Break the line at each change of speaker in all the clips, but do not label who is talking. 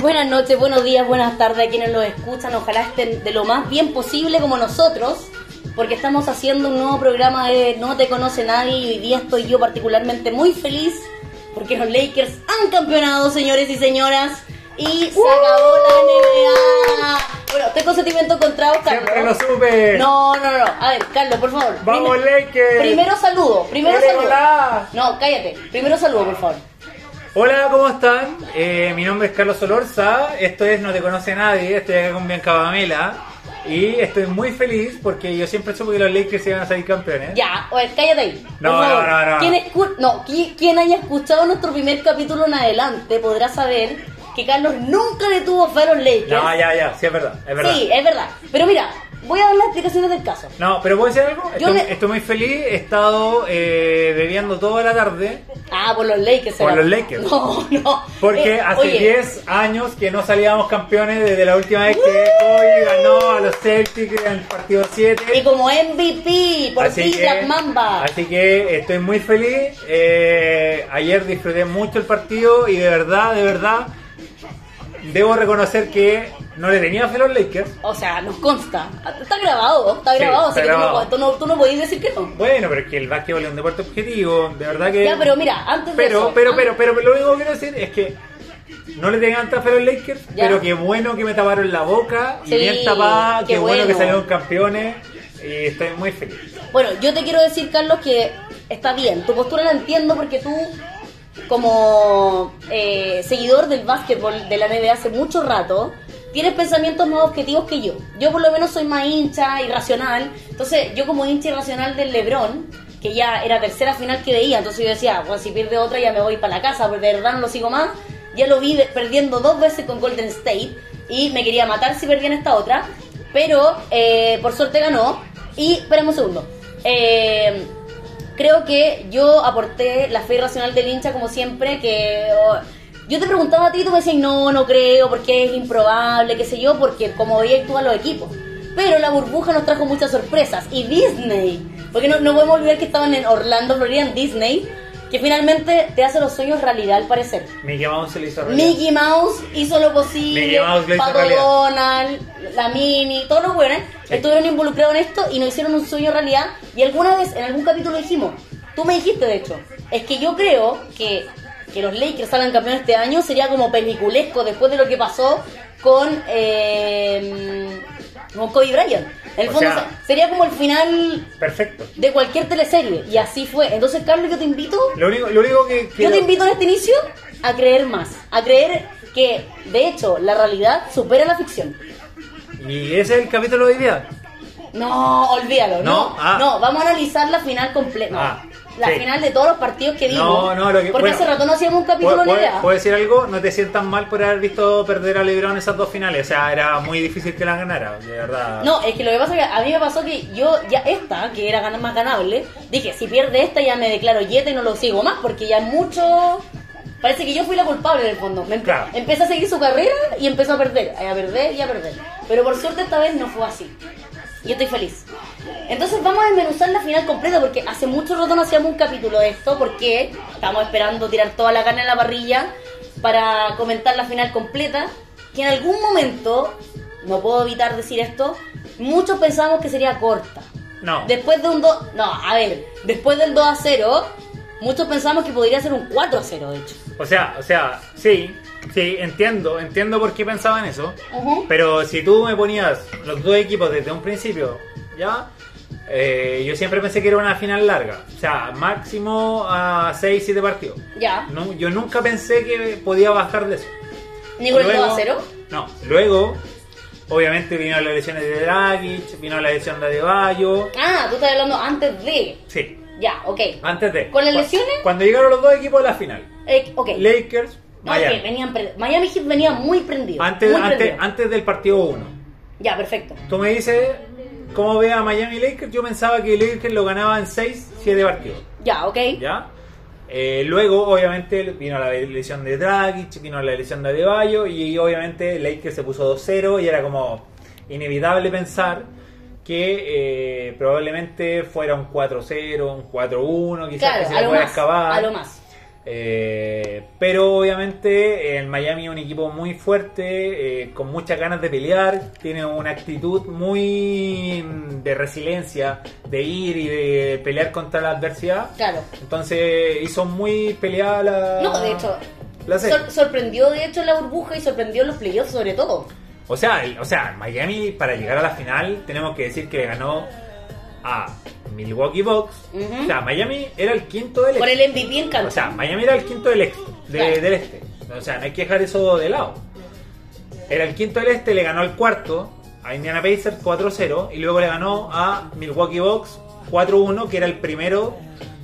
Buenas noches, buenos días, buenas tardes a quienes nos escuchan. Ojalá estén de lo más bien posible como nosotros, porque estamos haciendo un nuevo programa de No te conoce nadie y hoy día estoy yo particularmente muy feliz porque los Lakers han campeonado, señores y señoras. Y se acabó la NBA. Bueno, tengo sentimientos encontrados, Carlos.
Siempre lo supe.
No, no, no. A ver, Carlos, por favor.
Vamos, Lakers.
Primero saludo. Primero
Ole,
saludo.
hola.
No, cállate. Primero saludo, por favor.
Hola, ¿cómo están? Eh, mi nombre es Carlos Solorza, esto es No Te Conoce Nadie, estoy acá con Bianca Pamela y estoy muy feliz porque yo siempre supe que los Lakers iban a salir campeones.
Ya, oye, cállate ahí. Por
No,
favor.
no, no, no.
Escu- no, qui- quien haya escuchado nuestro primer capítulo en adelante podrá saber que Carlos nunca le tuvo fe a los Lakers.
No, ya, ya, sí es verdad, es verdad.
Sí, es verdad. Pero mira, voy a dar las explicaciones del caso.
No, pero ¿puedo decir algo?
Yo
Estoy,
le-
estoy muy feliz, he estado eh, bebiendo toda la tarde
Ah, por los Lakers.
Por
será.
los Lakers.
No, no.
porque
Eh,
hace
oye,
10 años que no salíamos campeones desde la última vez que Kobe ganó a los Celtics en el partido 7.
Y como MVP, por
Así
ti,
que-
Black Mamba.
Así que estoy muy feliz. Eh, ayer disfruté mucho el partido y de verdad, de verdad, debo reconocer que no le tenía fe a los Lakers.
O sea, nos consta. Está grabado, está
Sí,
grabado,
está
así que tú no,
grabado.
tú, no, tú no podés decir que no.
Bueno, pero es que el básquetbol es un deporte objetivo, de verdad que...
Ya, pero mira, antes de
Pero,
eso,
pero, pero, pero, lo único que quiero decir es que no le tengan tanta fe a los Lakers,
Ya.
pero qué bueno que me taparon la boca y
Sí,
bien tapada,
qué
qué bueno, que
bueno.
salieron campeones y estoy muy feliz.
Bueno, yo te quiero decir, Carlos, que está bien. Tu postura la entiendo porque tú, como eh, seguidor del básquetbol de la NBA hace mucho rato, tienes pensamientos más objetivos que yo. Yo por lo menos soy más hincha, irracional. Entonces, yo como hincha irracional del LeBron, que ya era tercera final que veía, entonces yo decía, bueno, si pierde otra ya me voy para la casa, porque de verdad no lo sigo más. Ya lo vi perdiendo dos veces con Golden State y me quería matar si perdía en esta otra. Pero eh, por suerte ganó. Y, espérame un segundo. Eh, creo que yo aporté la fe irracional del hincha como siempre, que oh, yo te preguntaba a ti y tú me decías, no, no creo, porque es improbable, qué sé yo, porque como veía tú los equipos. Pero la burbuja nos trajo muchas sorpresas. Y Disney, porque no, no podemos olvidar que estaban en Orlando, Florida, en Disney, que finalmente te hace los sueños realidad al parecer.
Mickey Mouse se le hizo realidad.
Mickey Mouse hizo lo posible,
Mickey Mouse lo hizo
Pato
realidad.
Donald, la Mini, todos los buenos
Sí.
estuvieron involucrados en esto y nos hicieron un sueño realidad. Y alguna vez, en algún capítulo dijimos, tú me dijiste de hecho, es que yo creo que que los Lakers salgan campeones este año sería como peliculesco después de lo que pasó con, eh, con Kobe Bryant. En el
O
fondo
sea-
sería como el final
Perfecto.
de cualquier teleserie y así fue. Entonces, Carlos, yo te invito
Lo único, lo único que... que
yo te invito en este inicio a creer más, a creer que, de hecho, la realidad supera la ficción.
Y ese es el capítulo de hoy día.
No, olvídalo, no.
No, ah.
No, vamos a analizar la final completa. no,
Ah,
la
sí.
final de todos los partidos que vimos.
No, no, lo que-
Porque
bueno,
hace rato no hacíamos un capítulo
¿Puedo,
en
puedo- decir algo? No te sientas mal por haber visto perder a LeBron esas dos finales. O sea, era muy difícil que las ganara, de verdad.
No, es que lo que pasa es que a mí me pasó que yo ya esta, que era más ganable, dije, si pierde esta ya me declaro yeta y no lo sigo más, porque ya es mucho... Parece que yo fui la culpable en el fondo. Me empe-
Claro.
Empecé a seguir su carrera y empezó a perder, a perder y a perder. Pero por suerte esta vez no fue así. Y yo estoy feliz. Entonces vamos a desmenuzar la final completa porque hace mucho rato no hacíamos un capítulo de esto porque estamos esperando tirar toda la carne en la parrilla para comentar la final completa. Que en algún momento, no puedo evitar decir esto, muchos pensábamos que sería corta.
No.
Después de un 2... No, a ver, después del 2 a 0, muchos pensamos que podría ser un 4 a 0, de hecho.
O sea, o sea, sí, sí, entiendo, entiendo por qué pensaban eso. Pero si tú me ponías los dos equipos desde un principio, ya, eh, yo siempre pensé que era una final larga. O sea, máximo a 6, 7 partidos.
Ya.
No, yo nunca pensé que podía bajar de eso.
¿Ni con el 2
Luego-
a 0?
No, luego, obviamente vino las lesiones de Dragic, vino la lesión de Adebayo.
Ah, tú estás hablando antes de...
Sí,
Ya, ok.
antes de.
¿Con las lesiones?
Cuando llegaron los dos equipos a la final.
Eh, ok.
Lakers, Miami.
ok, venían Miami Heat venía muy prendido.
Antes,
muy
antes,
prendido.
antes del partido 1.
Ya, perfecto.
Tú me dices cómo ve a Miami Lakers. Yo pensaba que Lakers lo ganaba en 6, 7 partidos.
Ya, ok.
¿Ya? Eh, luego, obviamente, vino la lesión de Dragic, vino la lesión de Adebayo y obviamente Lakers se puso 2-0 y era como... inevitable pensar que eh, probablemente fuera un 4-0, un 4-1, quizás
Claro,
que se le
lo
pueda
más.
excavar.
A lo más.
Eh, pero obviamente el Miami es un equipo muy fuerte, eh, con muchas ganas de pelear, tiene una actitud muy mm, de resiliencia, de ir y de pelear contra la adversidad.
Claro.
Entonces hizo muy peleada la...
No, de hecho,
la serie.
sor- sorprendió de hecho la burbuja y sorprendió en los playoffs sobre todo.
O sea, el- o sea, Miami para llegar a la final tenemos que decir que le ganó a Milwaukee Bucks. O sea, Miami era el quinto del
Por
este.
el MVP en cancha.
O sea, Miami era el quinto del, ex- de-
Claro.
del este. O sea, no hay que dejar eso de lado. Era el quinto del este, le ganó al cuarto a Indiana Pacers 4-0 y luego le ganó a Milwaukee Bucks 4-1, que era el primero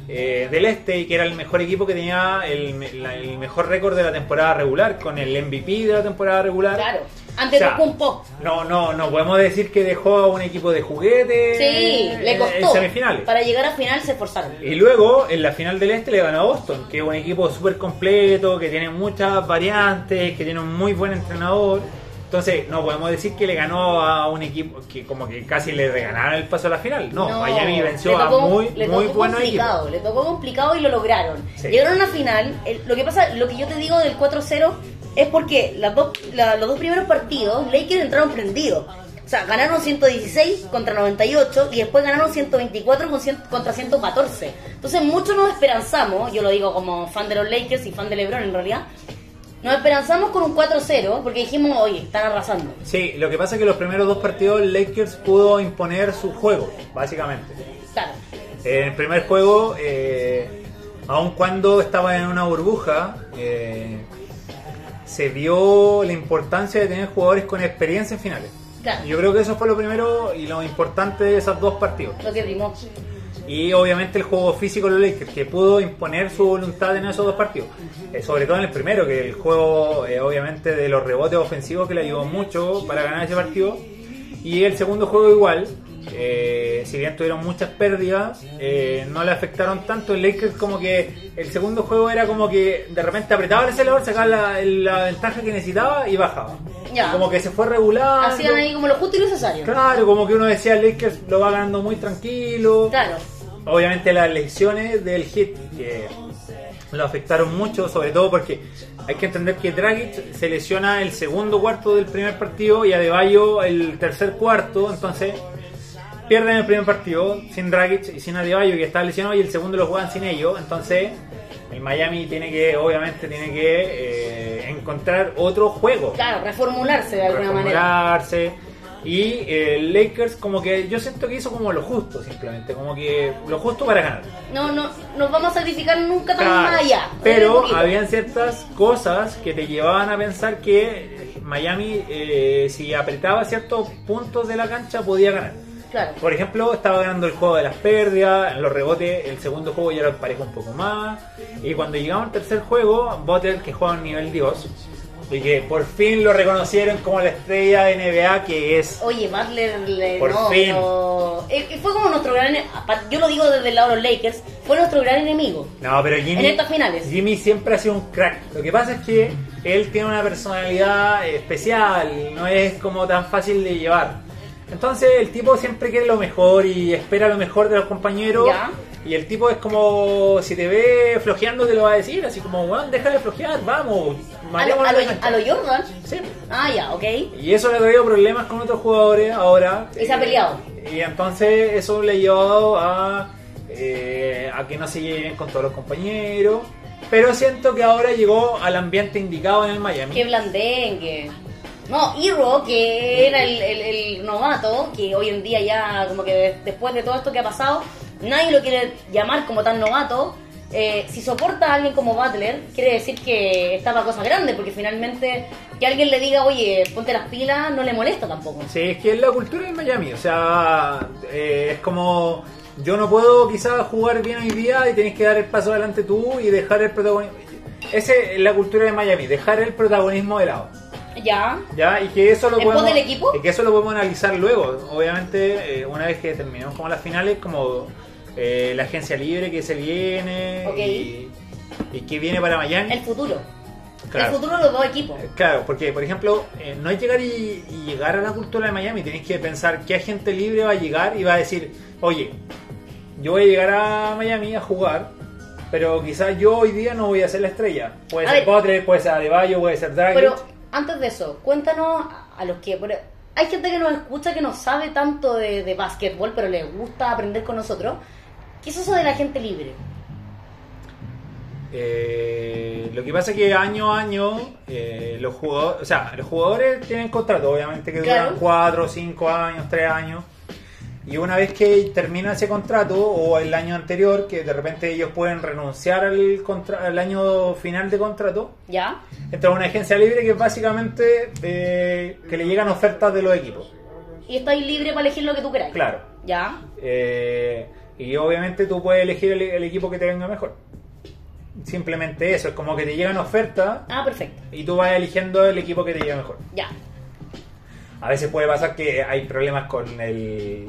eh, del este y que era el mejor equipo que tenía el, la- el mejor récord de la temporada regular, con el MVP de la temporada regular.
Claro. Antes
O sea,
pop.
No, no, no podemos decir que dejó a un equipo de juguete
Sí, le
en-
costó.
en semifinales.
Para llegar a final se esforzaron.
Y luego en la final del este le ganó a Boston, que es un equipo súper completo, que tiene muchas variantes, que tiene un muy buen entrenador. Entonces, no podemos decir que le ganó a un equipo que como que casi le regalaron el paso a la final. No, Miami venció
le
a
tocó-
muy,
le
muy
tocó
buenos
complicado,
equipos.
Le tocó complicado y lo lograron.
Sí.
Llegaron a una final. el- lo que pasa, lo que yo te digo del 4-0 es porque las dos, la- los dos primeros partidos, Lakers entraron prendidos. O sea, ganaron 116 contra 98 y después ganaron 124 con cien- contra 114. Entonces muchos nos esperanzamos, yo lo digo como fan de los Lakers y fan de LeBron en realidad, nos esperanzamos con un 4-0 porque dijimos, oye, están arrasando.
Sí, lo que pasa es que los primeros dos partidos Lakers pudo imponer su juego, básicamente.
Claro.
En el primer juego, eh, aun cuando estaba en una burbuja, eh, se vio la importancia de tener jugadores con experiencia en finales.
Claro.
Yo creo que eso fue lo primero y lo importante de esos dos partidos.
Lo que primó.
Y obviamente el juego físico de los Lakers, que pudo imponer su voluntad en esos dos partidos. Eh, sobre todo en el primero, que el juego eh, obviamente de los rebotes ofensivos que le ayudó mucho para ganar ese partido. Y el segundo juego igual, eh, si bien tuvieron muchas pérdidas, eh, no le afectaron tanto. El Lakers como que el segundo juego era como que de repente apretaba el acelerador, sacaba la, la ventaja que necesitaba y bajaba.
Ya.
Como que se fue regular.
Hacían ahí como lo justo y necesario.
Claro, como que uno decía Lakers lo va ganando muy tranquilo.
Claro.
Obviamente las lesiones del hit que lo afectaron mucho, sobre todo porque hay que entender que Dragic se lesiona el segundo cuarto del primer partido y Adebayo el tercer cuarto, entonces pierden el primer partido sin Dragic y sin Adebayo que está lesionado y el segundo lo juegan sin ellos, entonces el Miami tiene que, obviamente tiene que eh, encontrar otro juego
Claro, reformularse de alguna manera.
reformularse. Y el Lakers como que yo siento que hizo como lo justo simplemente, como que lo justo para ganar.
No, no, nos vamos a sacrificar nunca tan
Claro,
más allá.
Pero habían ciertas cosas que te llevaban a pensar que Miami eh, si apretaba ciertos puntos de la cancha podía ganar.
Claro.
Por ejemplo, estaba ganando el juego de las pérdidas, en los rebotes, el segundo juego ya lo emparejó un poco más. Y cuando llegamos al tercer juego, Butler, que juega a un nivel Dios, y que por fin lo reconocieron como la estrella de NBA que es.
Oye, Butler, le-
Por
no,
fin.
pero- eh, fue como nuestro gran. Yo lo digo desde el lado de los Lakers, fue nuestro gran enemigo.
No, pero Jimmy,
En estas finales.
Jimmy siempre ha sido un crack. Lo que pasa es que él tiene una personalidad especial, no es como tan fácil de llevar. Entonces el tipo siempre quiere lo mejor y espera lo mejor de los compañeros.
Ya.
Y el tipo es como, si te ve flojeando te lo va a decir, así como, weón, deja de flojear, vamos.
A lo, a lo-
en la cancha".
a lo Jordan.
Sí.
Ah, ya, ok.
Y eso le ha traído problemas con otros jugadores ahora.
Y se ha peleado.
Y entonces eso le ha llevado a, eh, a que no se con todos los compañeros. Pero siento que ahora llegó al ambiente indicado en el Miami.
Qué blandengue. No, Hero, que era el, el- el novato, que hoy en día ya, como que de- después de todo esto que ha pasado, nadie lo quiere llamar como tan novato. Eh, si soporta a alguien como Butler, quiere decir que está para cosas grandes, porque finalmente que alguien le diga, oye, ponte las pilas, no le molesta tampoco.
Sí, es que es la cultura del Miami. O sea, eh, es como yo no puedo quizás jugar bien hoy día y tenés que dar el paso adelante tú y dejar el protagonismo. Esa es la cultura de Miami, dejar el protagonismo de lado.
Ya,
¿Ya? Y que eso lo
¿En
podemos,
del equipo?
y que eso lo podemos analizar luego. Obviamente, eh, una vez que terminemos como las finales, como eh, la agencia libre que se viene y, y que viene para Miami.
el futuro.
Claro.
El futuro de los dos equipos.
Eh, Claro, porque por ejemplo, eh, no es llegar y, y llegar a la cultura de Miami, tenés que pensar qué agente libre va a llegar y va a decir, oye, yo voy a llegar a Miami a jugar, pero quizás yo hoy día no voy a ser la estrella. Puede
A
ser
ver.
Butler, puede ser Adebayo, puede ser Dragic.
Pero antes de eso, cuéntanos a los que... hay gente que nos escucha que no sabe tanto de, de básquetbol, pero le gusta aprender con nosotros. ¿Qué es eso de la gente libre?
Eh, lo que pasa es que año a año eh, los jugadores, o sea, los jugadores tienen contrato, obviamente que duran 4, 5 años, 3 años. Y una vez que termina ese contrato o el año anterior, que de repente ellos pueden renunciar al, contra- al año final de contrato,
¿Ya?
entra una agencia libre que es básicamente eh, que le llegan ofertas de los equipos.
Y estáis libre para elegir lo que tú queráis.
Claro.
¿Ya?
Eh, y obviamente tú puedes elegir el, el equipo que te venga mejor. Simplemente eso, es como que te llegan ofertas
Ah, perfecto.
y tú vas eligiendo el equipo que te llegue mejor.
Ya.
A veces puede pasar que hay problemas con el.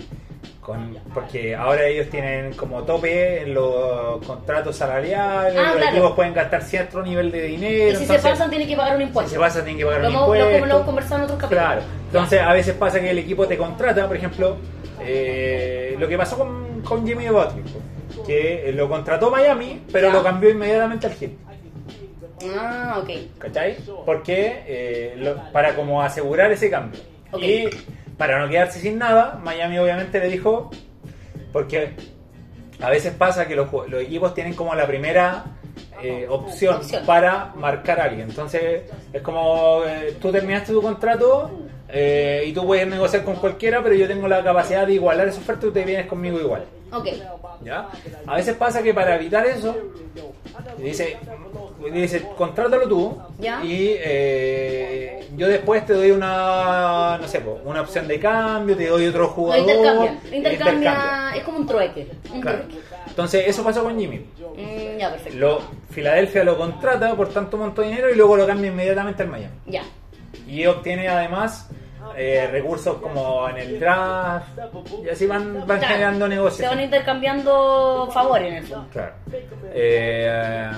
Con, porque ahora ellos tienen como tope en los contratos salariales,
Ah,
los
claro.
equipos pueden gastar cierto nivel de dinero.
Y si se pasan, tienen que pagar un
si
impuesto.
se pasa, tienen que pagar
Lo
un
hemos- lo-
impuesto.
como lo hemos conversado en otros capítulos.
Claro. Entonces, a veces pasa que el equipo te contrata, por ejemplo, eh, lo que pasó con, con Jimmy Butler, que lo contrató Miami, pero lo cambió inmediatamente al Heat.
Ah, ok.
¿Cachai? Porque eh, lo- para como asegurar ese cambio. Y para no quedarse sin nada, Miami obviamente le dijo, porque a veces pasa que los, los equipos tienen como la primera eh, opción,
Opción.
para marcar a alguien. Entonces es como eh, tú terminaste tu contrato eh, y tú puedes negociar con cualquiera, pero yo tengo la capacidad de igualar esa oferta y te vienes conmigo igual.
Ok.
¿Ya? A veces pasa que para evitar eso, dice, dice contrátalo tú
¿Ya?
y eh, yo después te doy una, no sé, una opción de cambio, te doy otro jugador.
intercambia. Intercambia. Es como un trueque. Un
Claro.
trueque.
Entonces eso pasó con Jimmy.
Mm, ya, perfecto.
Lo, Filadelfia lo contrata por tanto monto de dinero y luego lo cambia inmediatamente al Miami.
Ya.
Y obtiene además eh, recursos como en el draft y así van, van
Claro.
generando
Se
negocios.
van intercambiando favores en el fondo.
Claro. Eh,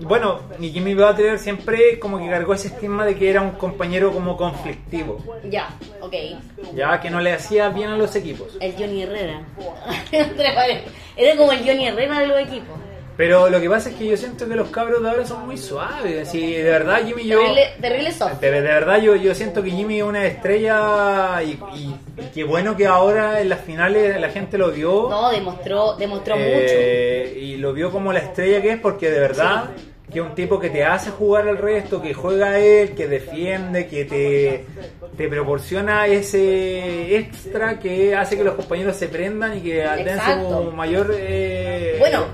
bueno, y Jimmy Butler siempre como que cargó ese estigma de que era un compañero como conflictivo,
Ya, ok.
ya que no le hacía bien a los equipos.
El Johnny Herrera. Era como el Johnny Herrera de los equipos.
Pero lo que pasa es que yo siento que los cabros de ahora son muy suaves. Así, de verdad, Jimmy yo...
Terrible, terrible soft.
De, de verdad yo, yo siento que Jimmy es una estrella y, y- y qué bueno que ahora en las finales la gente lo vio.
No, demostró, demostró
Eh, Y lo vio como la estrella que es porque de verdad que es un tipo que te hace jugar al resto, que juega a él, que defiende, que te, te proporciona ese extra que hace que los compañeros se prendan y que den su mayor eh,
Bueno.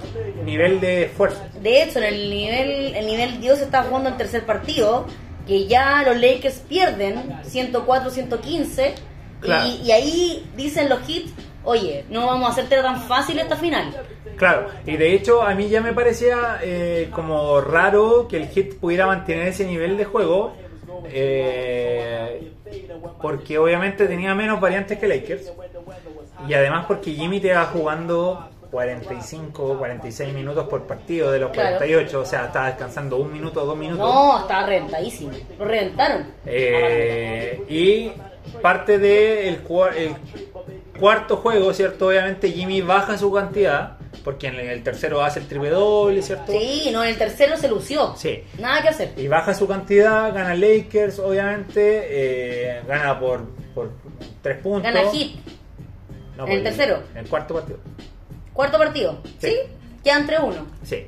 Nivel de esfuerzo.
De hecho, en el nivel, el nivel Dios está jugando el tercer partido, que ya los Lakers pierden 104-115,
Claro.
y, y ahí dicen los hits, oye, no vamos a hacerte tan fácil esta final.
Claro, y de hecho a mí ya me parecía eh, como raro que el Hit pudiera mantener ese nivel de juego, eh, porque obviamente tenía menos variantes que Lakers, y además porque Jimmy te va jugando 45, 46 minutos por partido de los
Claro.
48, o sea, estaba descansando un minuto, dos minutos.
No, estaba reventadísimo. Lo reventaron.
Eh, y parte del cuarto juego, ¿cierto? Obviamente Jimmy baja su cantidad, porque en el tercero hace el triple doble, ¿cierto?
Sí, no, en el tercero se lució.
Sí.
Nada que hacer.
Y baja su cantidad, gana Lakers, obviamente, eh, gana por, por tres puntos.
Gana hit.
No,
¿En el tercero?
En el cuarto partido.
Cuarto partido.
Sí.
¿Sí? Quedan 3-1.
Sí.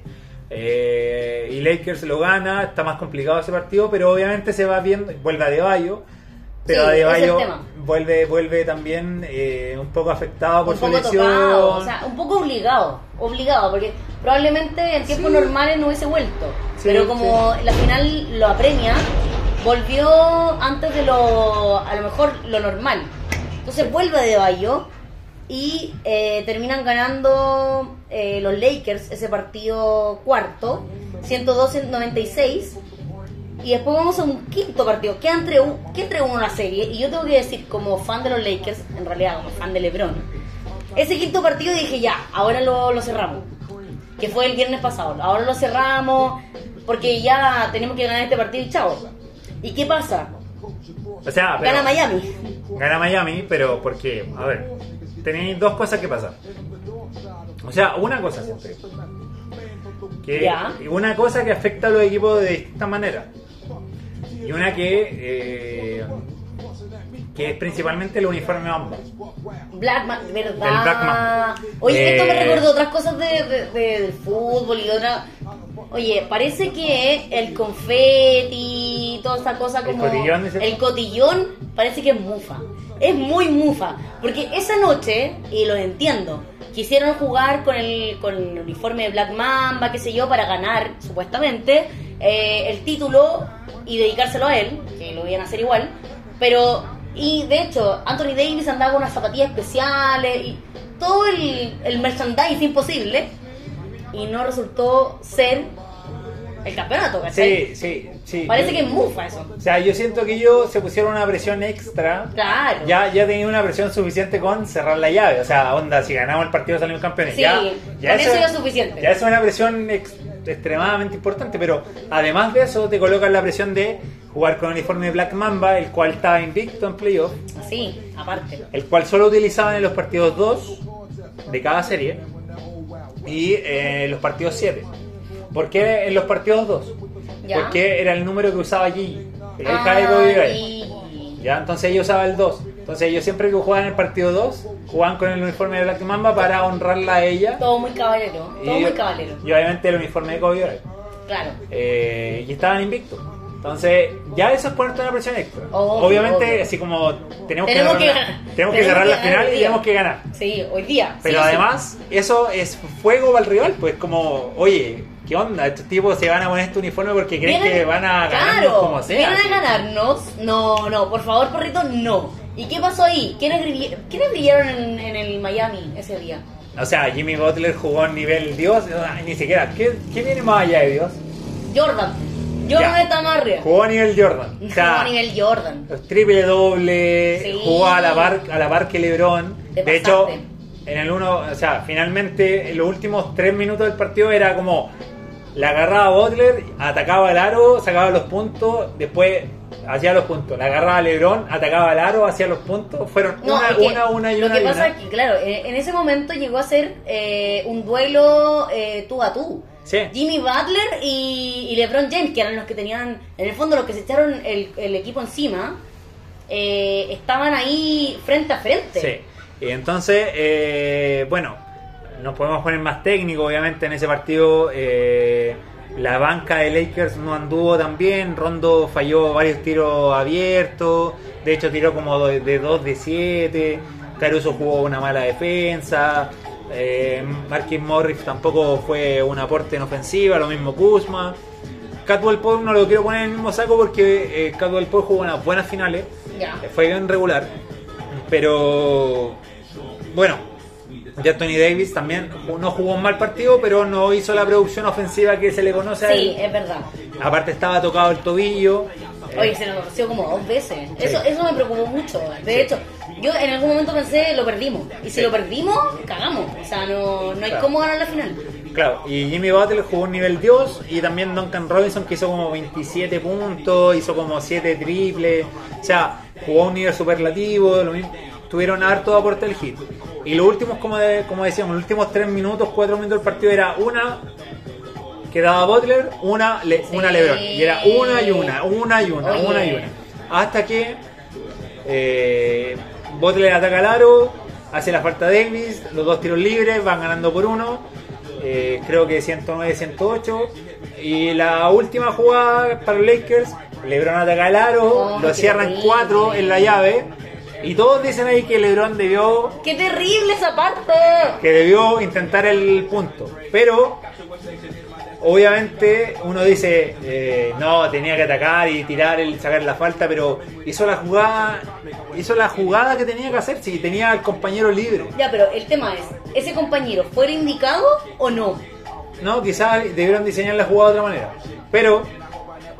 Eh, y Lakers lo gana, está más complicado ese partido, pero obviamente se va viendo, vuelve a Deballo, pero
Sí,
Adebayo vuelve, vuelve también eh, un poco afectado por
un
su
poco
lesión.
tocado, o sea, un poco obligado, obligado, porque probablemente en tiempos
Sí.
normales no hubiese vuelto,
Sí,
pero como la final lo apremia, volvió antes de lo, a lo mejor lo normal. Entonces vuelve de Bayo y eh, terminan ganando eh, los Lakers ese partido cuarto, 112-96. Y después vamos a un quinto partido, que entre un, que entre uno la serie. Y yo tengo que decir, como fan de los Lakers, en realidad como fan de LeBron, ese quinto partido dije ya, ahora lo, lo cerramos. que fue el viernes pasado. Ahora lo cerramos porque ya tenemos que ganar este partido y chao. ¿Y qué pasa?
O sea, pero-
Gana Miami.
Gana Miami, pero porque, a ver, tenéis dos cosas que pasan. O sea, una cosa siempre. Que,
Ya.
Una cosa que afecta a los equipos de distintas maneras. Y una que, eh, que es principalmente el uniforme Mamba.
Blackman, ¿verdad?
El Blackman.
Oye, esto me
Eh,
recordó otras cosas de, de- de- del fútbol y otra. Oye, parece que el confeti, toda esta cosa
El
como.
cotillón, dices tú.
el cotillón parece que es mufa. Es muy mufa. Porque esa noche, y lo entiendo, quisieron jugar con el, con el uniforme de Black Mamba, qué sé yo, para ganar, supuestamente, eh, el título y dedicárselo a él, que lo iban a hacer igual. Pero, y de hecho, Anthony Davis andaba con unas zapatillas especiales y todo el, el merchandising posible. Y no resultó ser el campeonato, ¿cachai?
Sí, sí, sí.
Parece
Yo-
que es mufa eso.
O sea, yo siento que ellos se pusieron una presión extra.
Claro.
Ya, ya tenía una presión suficiente con cerrar la llave. O sea, onda, si ganamos el partido salimos campeones.
Sí,
ya,
con eso ya es suficiente.
Ya es una presión ex- extremadamente importante. Pero además de eso, te colocan la presión de jugar con el uniforme de Black Mamba, el cual estaba invicto en playoff,
Sí, aparte.
el cual solo utilizaban en los partidos 2 de cada serie y eh, en los partidos 7. ¿Por qué en los partidos 2?
Ya.
Porque era el número que usaba Gigi, la hija de
Ah,
Kobe Bryant.
y-
Ya, entonces ellos usaban el 2. Entonces ellos siempre que jugaban el partido 2, jugaban con el uniforme de Black Mamba para honrarla a ella.
Todo muy caballero. Todo
y,
muy caballero.
y obviamente el uniforme de Kobe.
Claro.
Eh, y estaban invictos. Entonces, ya eso es ponerte una presión extra.
Obvio,
Obviamente,
obvio.
así como tenemos,
Tenemos
que,
ganar.
tenemos que cerrar la final y tenemos que ganar.
Sí, hoy día.
Pero
Sí, sí.
además, eso es fuego para el rival, pues como, oye, ¿qué onda? Estos tipos se van a poner este uniforme porque creen que van a ganarnos
claro,
como sea.
Vienen a ganarnos. No, no, por favor, porrito, no. ¿Y qué pasó ahí? ¿Quiénes, ¿quiénes brillaron en, en el Miami ese día?
O sea, Jimmy Butler jugó en nivel Dios, ni siquiera. ¿Qué, qué viene más allá de Dios?
Jordan. Jordan
Ya.
está más arriba.
Jugó a nivel Jordan. O sea,
a nivel Jordan.
triple doble,
Sí.
jugó a la par, a la par que LeBron.
Te
de hecho, en el uno, o sea, finalmente en los últimos tres minutos del partido era como la agarraba Butler, atacaba el aro, sacaba los puntos, después hacía los puntos. La agarraba LeBron, atacaba el aro, hacía los puntos. Fueron
No,
una,
es que
una, una y
lo
una
que
y
pasa
una.
es que, claro, en, en ese momento llegó a ser eh, un duelo eh, tú a tú.
Sí.
Jimmy Butler y, y LeBron James, que eran los que tenían, en el fondo, los que se echaron el, el equipo encima, eh, estaban ahí frente a frente.
Sí. Y entonces, eh, bueno, nos podemos poner más técnico, obviamente, en ese partido. eh, la banca de Lakers no anduvo tan bien. Rondo falló varios tiros abiertos. De hecho, tiró como de, de 2 de 7. Caruso jugó una mala defensa. Eh, Marquis Morris tampoco fue un aporte en ofensiva. Lo mismo Kuzma. Catwell Pope no lo quiero poner en el mismo saco porque eh, Catwell Pope jugó unas buenas finales. Fue bien regular. Pero bueno, ya Tony Davis también no jugó un mal partido, pero no hizo la producción ofensiva que se le conoce a
Sí,
él.
es verdad.
Aparte estaba tocado el tobillo. Eh,
Oye, se lo torció como dos veces.
Sí.
Eso, eso me preocupó mucho. De
Sí.
hecho, yo en algún momento pensé, lo perdimos. Y si
Sí.
lo perdimos, cagamos. O sea, no, no hay
Claro.
cómo ganar la final.
Claro, y Jimmy Butler jugó un nivel Dios y también Duncan Robinson que hizo como 27 puntos, hizo como 7 triples, o sea, jugó a un nivel superlativo, lo mismo, tuvieron harto aporte el hit. Y los últimos, como, de- como decíamos, los últimos 3 minutos, 4 minutos del partido era una que daba Butler, una, le,
Sí.
una LeBron, y era una y una, una y una,
Oye.
una y una. Hasta que eh, Butler ataca al aro, hace la falta Davis, los dos tiros libres, van ganando por uno, eh, creo que 109-108. Y la última jugada para los Lakers, LeBron ataca al aro,
Oh,
lo cierran
terrible.
4 en la llave. Y todos dicen ahí que LeBron debió
¡Qué terrible esa parte!
que debió intentar el punto. Pero, obviamente, uno dice, eh, no, tenía que atacar y tirar, el sacar la falta, pero hizo la jugada, hizo la jugada que tenía que hacer, si tenía al compañero libre.
Ya, pero el tema es, ¿ese compañero fuera indicado o no?
No, quizás debieron diseñar la jugada de otra manera. Pero,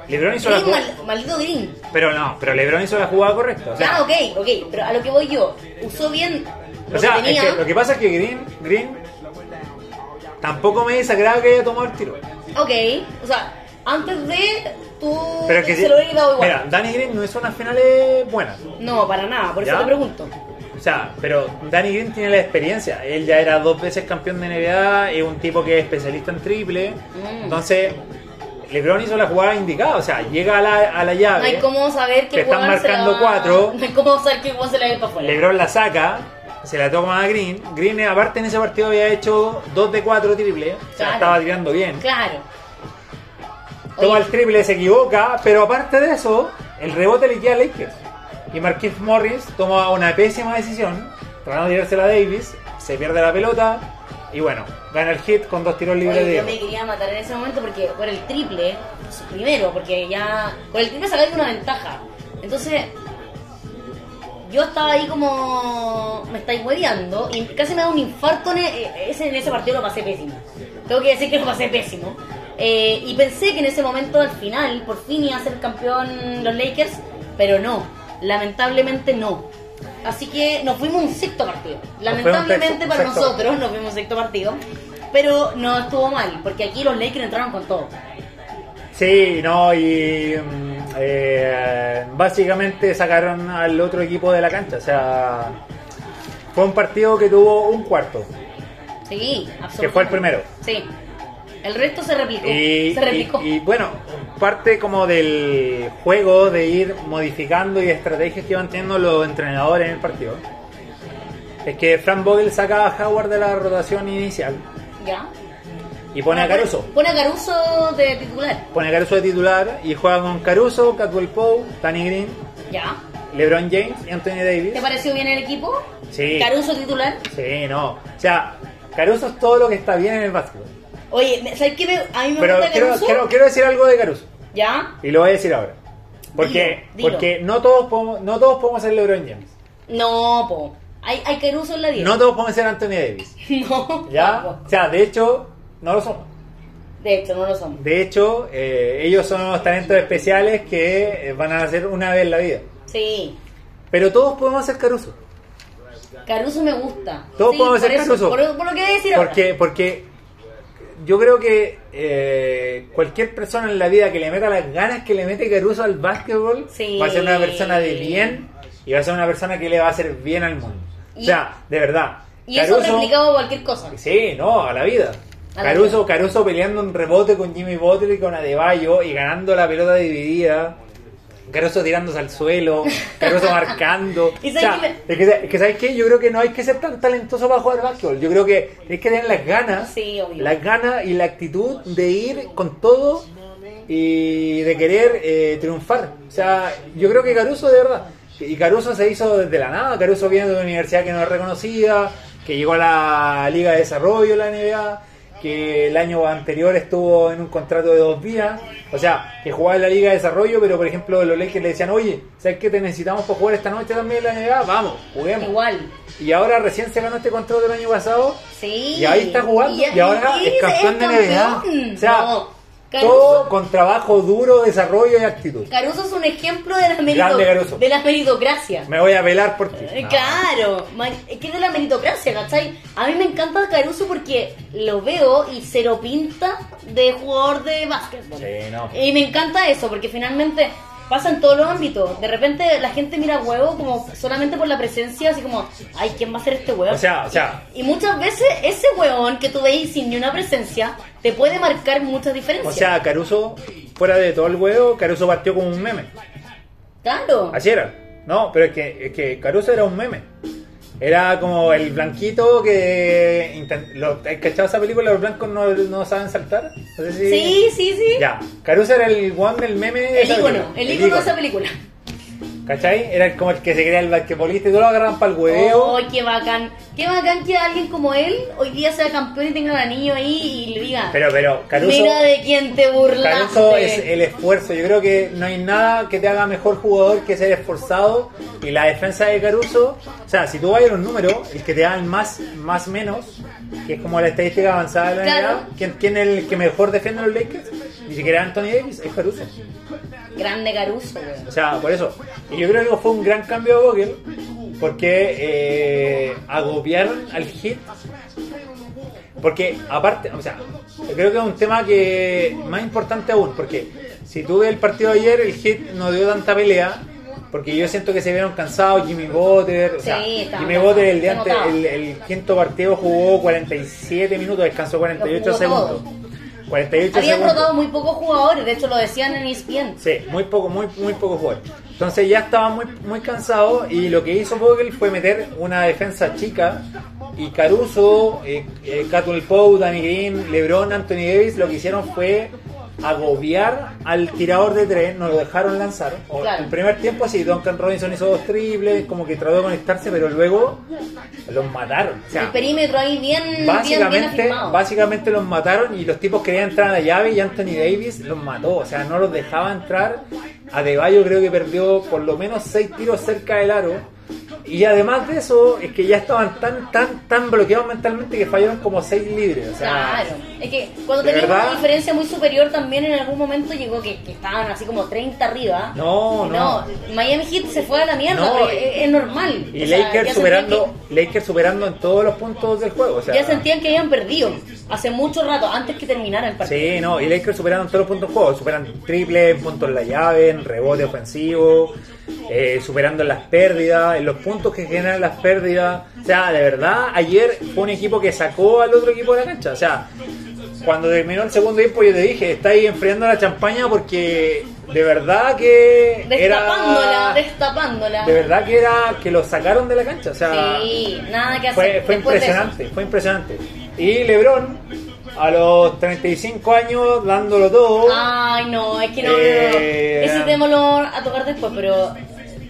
LeBron hizo la jugada.
mal- maldito Green.
Pero no, pero LeBron hizo la jugada correcta. O sea,
Ya, ok, ok, pero a lo que voy yo, usó bien lo
o sea,
que
es
tenía.
que lo que pasa es que Green, Green tampoco me desagrada que haya tomado el tiro.
Ok, o sea, antes de tú
Pero que
se
si-
lo hubiera dado igual.
Mira, Danny Green no hizo unas finales buenas.
No, para nada, por eso te pregunto.
O sea, pero Danny Green tiene la experiencia. Él ya era dos veces campeón de NBA, es un tipo que es especialista en triple.
Mm.
Entonces, LeBron hizo la jugada indicada. O sea, llega a la, a la
No
llave.
hay cómo saber que
están
la
marcando cuatro.
No hay cómo saber que weón se la para afuera.
LeBron la saca, se la toma a Green. Green, aparte en ese partido, había hecho 2 de 4 triple. O sea,
Claro.
estaba tirando bien.
Claro.
Toma el triple, se equivoca, pero aparte de eso, el rebote le queda a Lakers. Y Marquise Morris toma una pésima decisión, tratando de tirársela a Davis, se pierde la pelota y bueno, gana el hit con dos tiros libres
Oye,
de
yo me quería matar en ese momento porque por el triple, primero, porque ya por el triple sacaste una ventaja. Entonces, yo estaba ahí como me estáis hueveando y casi me da un infarto en, e- ese, en ese partido lo pasé pésimo. Tengo que decir que lo pasé pésimo. Eh, y pensé que en ese momento al final por fin iba a ser campeón los Lakers, pero no, lamentablemente no. Así que nos fuimos un sexto partido. Lamentablemente para
sexto.
nosotros nos fuimos un sexto partido, pero no estuvo mal, porque aquí los Lakers entraron con todo.
Sí, no, y mm, eh, básicamente sacaron al otro equipo de la cancha. O sea, fue un partido que tuvo un cuarto,
Sí, absolutamente.
que fue el primero.
Sí. El resto se replicó.
Y,
se replicó.
y- y, bueno, parte como del juego de ir modificando y estrategias que iban teniendo los entrenadores en el partido. Es que Frank Vogel saca a Howard de la rotación inicial
ya.
y pone a Caruso.
Pone a Caruso de titular.
Pone a Caruso de titular y juega con Caruso, Catwell Poe, Danny Green,
Ya.
LeBron James y Anthony Davis.
¿Te pareció bien el equipo?
Sí.
Caruso titular.
Sí, no. O sea, Caruso es todo lo que está bien en el básquetbol.
Oye, ¿sabes qué? a mí me
Pero
gusta
quiero,
Caruso.
quiero, quiero decir algo de Caruso.
¿Ya?
Y lo voy a decir ahora. Porque,
Dilo, dilo.
porque no todos podemos, no todos podemos ser LeBron James.
No, po. Hay, hay Caruso en la 10.
No todos podemos ser Anthony Davis.
No.
¿Ya?
tampoco.
O sea, de hecho, no lo somos.
De hecho, no lo son.
De hecho, eh, ellos son unos talentos especiales que eh, van a hacer una vez en la vida.
Sí.
Pero todos podemos ser Caruso.
Caruso me gusta.
Todos
sí,
podemos
por
ser
eso,
Caruso.
Por, por lo que voy a decir ahora.
Porque, porque yo creo que eh, cualquier persona en la vida que le meta las ganas que le mete Caruso al básquetbol
Sí.
va a ser una persona de bien y va a ser una persona que le va a hacer bien al mundo.
Y-
o sea, de verdad.
Y eso replicado a cualquier cosa.
Sí, no, a la vida.
A la
Caruso,
vida.
Caruso peleando un rebote con Jimmy Butler y con Adebayo y ganando la pelota dividida. Caruso tirándose al suelo, Caruso marcando.
¿Y
O sea, es, que, es que, ¿sabes qué? Yo creo que no hay que ser tan talentoso para jugar básquetbol. Yo creo que tienes que tener las ganas,
Sí,
las ganas y la actitud de ir con todo y de querer eh, triunfar. O sea, yo creo que Caruso de verdad. Y Caruso se hizo desde la nada. Caruso viene de una universidad que no es reconocida, que llegó a la Liga de Desarrollo de la NBA, que el año anterior estuvo en un contrato de dos días. O sea, que jugaba en la Liga de Desarrollo, pero por ejemplo los Lakers le decían, oye, ¿sabes qué te necesitamos para jugar esta noche también en la NBA? Vamos, juguemos.
Igual.
Y ahora recién se ganó este contrato del año pasado.
Sí.
Y ahí está jugando. Y, ahora
y
es campeón de NBA. O sea,
No,
todo con trabajo duro, desarrollo y actitud.
Caruso es un ejemplo de la,
Grande
merito-
Caruso.
de la meritocracia.
Me voy a velar por ti.
Eh,
No.
Claro, ma- es que es de la meritocracia, ¿cachai? A mí me encanta Caruso porque lo veo y se lo pinta de jugador de básquetbol.
Sí, no.
Y me encanta eso porque finalmente pasa en todos los ámbitos. De repente la gente mira huevo como solamente por la presencia, así como, ay, ¿quién va a ser este huevo?
O sea, o sea,
Y muchas veces ese huevón que tú veis sin ni una presencia te puede marcar muchas diferencias.
o sea, Caruso, fuera de todo el huevo, Caruso partió como un meme.
claro.
Así era. No, pero es que, es que Caruso era un meme. Era como el blanquito que... lo- ¿Has cachado esa película? Los blancos no, no saben saltar. No sé si-
Sí, sí, sí.
Ya, Caruso era el one del meme.
El ícono, el ícono de esa película.
¿Cachai? Era como el que se crea el basquetbolista y todos lo agarran para el hueveo.
¡Ay, qué bacán! Qué bacán que alguien como él hoy día sea campeón y tenga un anillo ahí y le diga,
Pero, pero, Caruso...
mira de quién te burlaste.
Caruso es el esfuerzo. Yo creo que no hay nada que te haga mejor jugador que ser esforzado. Y la defensa de Caruso, o sea, si tú vas a ver un número, el que te da el más, más menos, que es como la estadística avanzada de la
Claro.
NBA, ¿quién, quién es el que mejor defiende a los Lakers? Ni siquiera Anthony Davis, es Caruso.
Grande Caruso, weón.
O sea, por eso. Y yo creo que fue un gran cambio de Vogel, porque eh, agobiaron al hit Porque aparte, o sea, yo creo que es un tema que más importante aún, porque si tú ves el partido de ayer, el Hit no dio tanta pelea, porque yo siento que se vieron cansados, Jimmy Butler, o sea,
Sí, estaba
Jimmy Butler el,
se
antes, el, el quinto partido jugó 47 minutos, descansó 48
Lo jugó
segundos. 48
Habían
segundos.
rotado muy pocos jugadores, de hecho lo decían en ESPN.
Sí, muy poco, muy, muy poco jugadores. Entonces ya estaba muy, muy cansado y lo que hizo Vogel fue meter una defensa chica y Caruso, eh, eh, Pope, Danny Green, LeBron, Anthony Davis lo que hicieron fue agobiar al tirador de tres, no lo dejaron lanzar. O
Claro.
El primer tiempo sí, Duncan Robinson hizo dos triples, como que trató de conectarse, pero luego los mataron. O sea,
el perímetro ahí bien, bien, bien
Básicamente, básicamente los mataron y los tipos querían entrar a la llave y Anthony Davis los mató, o sea, no los dejaba entrar. Adebayo creo que perdió por lo menos seis tiros cerca del aro. Y además de eso, es que ya estaban tan, tan, tan bloqueados mentalmente que fallaron como seis libres. O sea,
Claro, es que cuando tenían una diferencia muy superior también en algún momento llegó que, que estaban así como 30 arriba.
No, no.
Miami Heat se fue a la mierda,
No,
pero es, es normal.
y
O sea,
Lakers superando,
sentían
Lakers superando en todos los puntos del juego. O
que-
sea,
ya sentían que habían perdido hace mucho rato, antes que terminara el partido.
Sí, no, y Lakers superando en todos los puntos del juego, superan triple, en puntos en la llave, en rebote ofensivo, eh, superando las pérdidas, en los puntos que generan las pérdidas. O sea, de verdad, ayer fue un equipo que sacó al otro equipo de la cancha. O sea, cuando terminó el segundo tiempo yo te dije, estáis enfriando la champaña porque de verdad que
Destapándola,
era...
destapándola.
De verdad que era que lo sacaron de la cancha. O sea,
Sí, nada que hacer.
fue, fue impresionante, fue impresionante. Y LeBron, a los 35 años, dándolo todo.
Ay, no, es que no,
Eh.
Ese tema lo vamos a tocar después, pero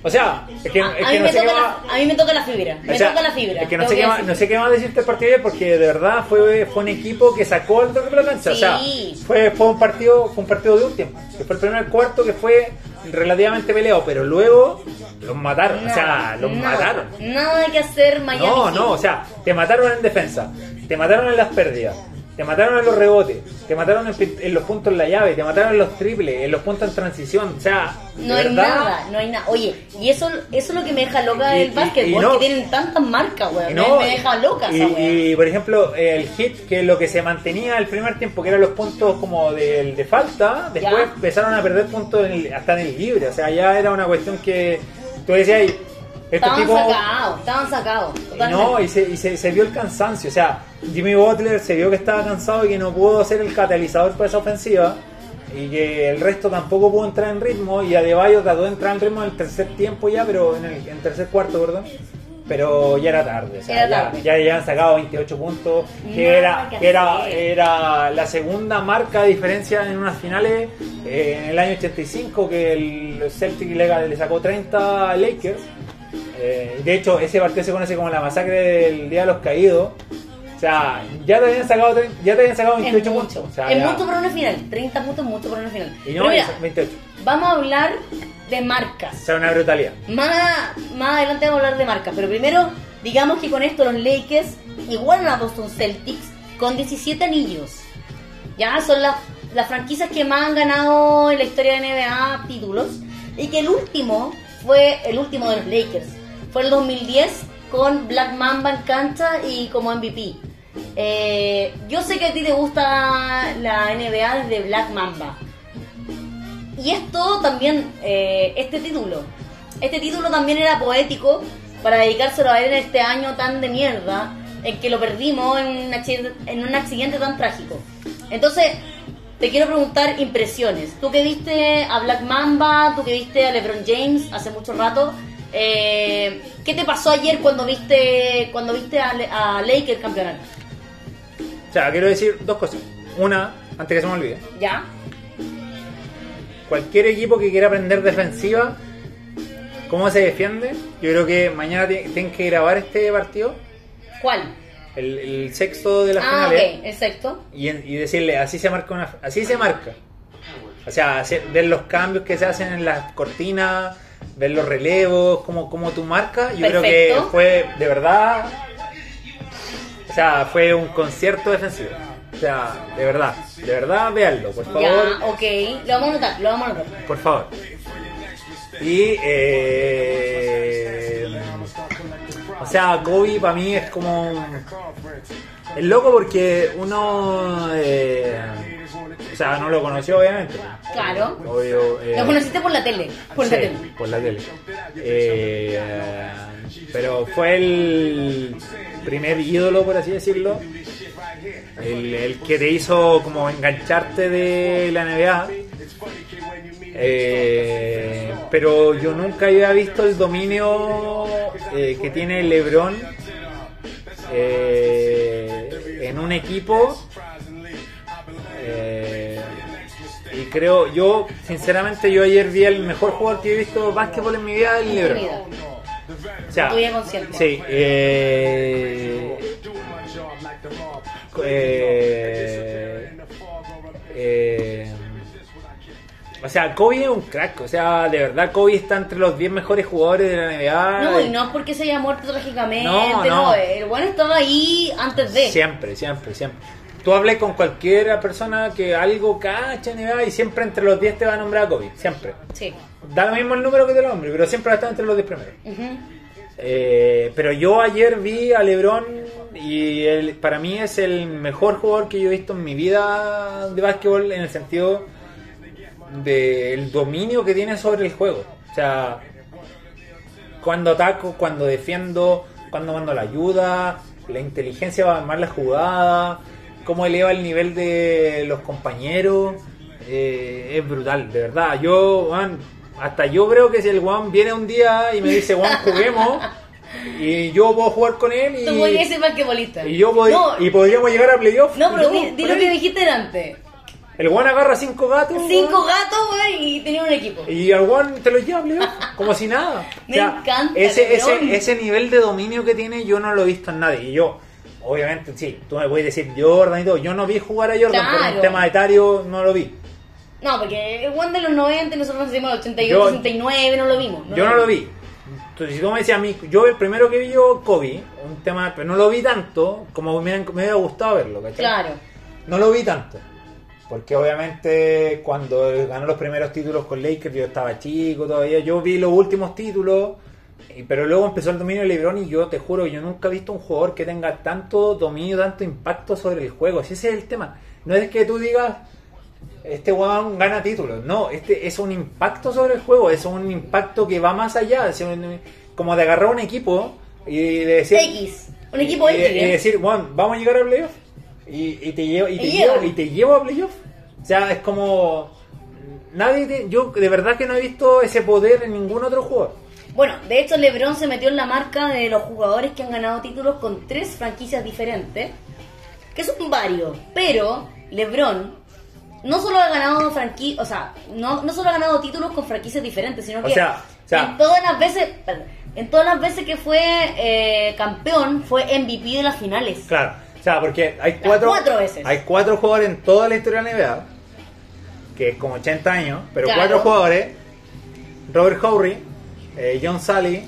O sea, es que,
a, mí
no sé qué
la, a mí me toca la fibra. Me
sea,
toca la fibra.
Es que no sé, qué más, no sé qué más decirte del partido de ayer porque de verdad fue, fue un equipo que sacó el toque de la cancha. O sea,
Sí.
fue, fue un partido fue un partido de último. Que fue el primer cuarto que fue relativamente peleado, pero luego los mataron. o sea, los mataron.
Nada que hacer Miami
No, no, o sea, te mataron en defensa, te mataron en las pérdidas, te mataron en los rebotes, te mataron en, los puntos en la llave, te mataron en los triples, en los puntos en transición, o sea, de
No hay
verdad,
nada, no hay nada. Oye, y eso, eso es lo que me deja loca
Y-
del
y-
básquetbol,
y no-
que tienen tantas marcas, weón.
y
Me-
no,
me, deja loca
y,
esa weón.
y, por ejemplo, el hit, que lo que se mantenía el primer tiempo, que eran los puntos como del de falta, después
Ya.
empezaron a perder puntos en el- hasta en el libre, o sea, ya era una cuestión que tú decías, "Ay, estos
Estaban
tipos...
sacados, estaban sacados. Totalmente.
no, y, se, y se, se vio el cansancio. O sea, Jimmy Butler se vio que estaba cansado y que no pudo ser el catalizador para esa ofensiva. Y que el resto tampoco pudo entrar en ritmo. Y Adebayo trató de entrar en ritmo en el tercer tiempo ya, pero en el, en tercer cuarto, perdón. Pero ya era tarde. O sea,
Era
ya,
tarde.
ya, ya han sacado 28 puntos. Que era,
que
era, era la segunda marca de diferencia en unas finales eh, en el año 85. Que el Celtic le, le sacó 30 a Lakers. Eh, de hecho, ese partido se conoce como la masacre del Día de los Caídos. O sea, ya te habían sacado, ya te habían sacado
Es
28
mucho,
puntos. O sea,
es
ya.
mucho para una final. 30 puntos es mucho para una final.
Y
Pero
no,
mira,
es 28.
vamos a hablar de
O
marcas.
sea, una brutalidad.
Más, más adelante vamos a hablar de marcas, pero primero, digamos que con esto los Lakers igualan a Boston Celtics con 17 anillos. Ya son las, las franquicias que más han ganado en la historia de NBA títulos. Y que el último fue el último de los Lakers. Fue el 2010 con Black Mamba en cancha y como MVP. Eh, yo sé que a ti te gusta la NBA desde Black Mamba. Y esto también, eh, este título, este título también era poético para dedicárselo a él en este año tan de mierda, en que lo perdimos en un en un accidente tan trágico. Entonces, te quiero preguntar impresiones. Tú que viste a Black Mamba, tú que viste a LeBron James hace mucho rato, eh, ¿qué te pasó ayer cuando viste cuando viste a, Le- a Lakers campeonar?
O sea, quiero decir dos cosas. Una, antes que se me olvide.
¿Ya?
Cualquier equipo que quiera aprender defensiva, cómo se defiende, yo creo que mañana ti- tienen que grabar este partido,
¿Cuál?
el, el sexto de las
Ah,
finales,
ok, exacto.
y, en- y decirle, así se marca una, así se marca. O sea, ver los cambios que se hacen en las cortinas, ver los relevos, cómo, cómo tú marcas. Yo creo que fue de verdad, o sea, fue un concierto defensivo. O sea, de verdad, de verdad, véanlo, por favor.
Ya, ok. Lo vamos a anotar, lo vamos a anotar.
Por favor. Y, eh, o sea, Kobe para mí es como, Es loco porque uno. eh, o sea, no lo conoció, obviamente.
Claro.
Obvio. eh,
Lo conociste por la tele. Por
sí,
la tele.
por la tele. Eh, pero fue el primer ídolo, por así decirlo. El, el que te hizo como engancharte de la NBA. Eh, pero yo nunca había visto el dominio eh, que tiene LeBron eh, en un equipo. Eh, y creo, yo, sinceramente, yo ayer vi el mejor jugador que he visto básquetbol en mi vida, el LeBron.
Vida.
O sea,
Tu vida consciente.
Sí, eh, eh, eh, o sea, Kobe es un crack. O sea, de verdad, Kobe está entre los 10 mejores jugadores de la NBA.
No, y no es porque se haya muerto trágicamente.
No,
No,
no.
El bueno estaba ahí antes de.
Siempre, siempre, siempre. Tú hables con cualquier persona que algo cacha y siempre entre los 10 te va a nombrar a Kobe. Siempre.
Sí.
Da lo mismo el número que te lo nombre, pero siempre va a estar entre los 10 primeros. Eh, pero yo ayer vi a LeBron y él, para mí es el mejor jugador que yo he visto en mi vida de básquetbol en el sentido del dominio que tiene sobre el juego. O sea, cuando ataco, cuando defiendo, cuando mando la ayuda, la inteligencia para armar la jugada, cómo eleva el nivel de los compañeros, eh, es brutal, de verdad. Yo, Juan, hasta yo creo que si el Juan viene un día y me dice, Juan, juguemos, y yo puedo jugar con él
Tú podrías
y,
ser basquetbolista.
y yo pod-
No,
y podríamos llegar a playoff.
no, pero di, lo que dijiste antes.
El Juan agarra cinco gatos.
Cinco
weón,
gatos, y tenía un equipo.
y al Juan te lo lleva a playoff, como si nada.
Me encanta,
Ese, ese, ese nivel de dominio que tiene yo no lo he visto en nadie. Y yo, obviamente, sí, tú me puedes decir Jordan y todo. Yo no vi jugar a Jordan por
Claro.
un tema etario, no lo vi.
No, porque el One de los 90 y nosotros en el 88,
Yo-
89, no lo vimos.
yo no lo vi. Entonces, si tú me decías a mí, yo el primero que vi yo, Kobe, un tema, pero no lo vi tanto como me, me hubiera gustado verlo, ¿cachai?
Claro.
No lo vi tanto. Porque obviamente cuando ganó los primeros títulos con Lakers yo estaba chico todavía. Yo vi los últimos títulos, pero luego empezó el dominio de LeBron y yo te juro, yo nunca he visto un jugador que tenga tanto dominio, tanto impacto sobre el juego. Si ese es el tema. No es que tú digas, este weón gana títulos. No, este es un impacto sobre el juego. Es un impacto que va más allá. Es un- como de agarrar un equipo y de decir...
X. Un equipo
y,
X.
y
¿eh?
decir, bueno, vamos a llegar a playoff. Y, y te llevo, y te llevo, y te llevo a playoff. O sea, es como. Nadie. te- yo de verdad que no he visto ese poder en ningún otro jugador.
Bueno, de hecho LeBron se metió en la marca de los jugadores que han ganado títulos con tres franquicias diferentes, que son varios, pero LeBron no solo ha ganado franquicias, o sea, no, no solo ha ganado títulos con franquicias diferentes, sino
O
que
sea, o sea-
en todas las veces, en todas las veces que fue eh, campeón fue MVP de las finales.
Claro. O sea, porque hay cuatro.
cuatro veces.
Hay cuatro jugadores en toda la historia de la NBA. Que es como 80 años. Pero
Claro.
cuatro jugadores. Robert Horry, eh, John Sally,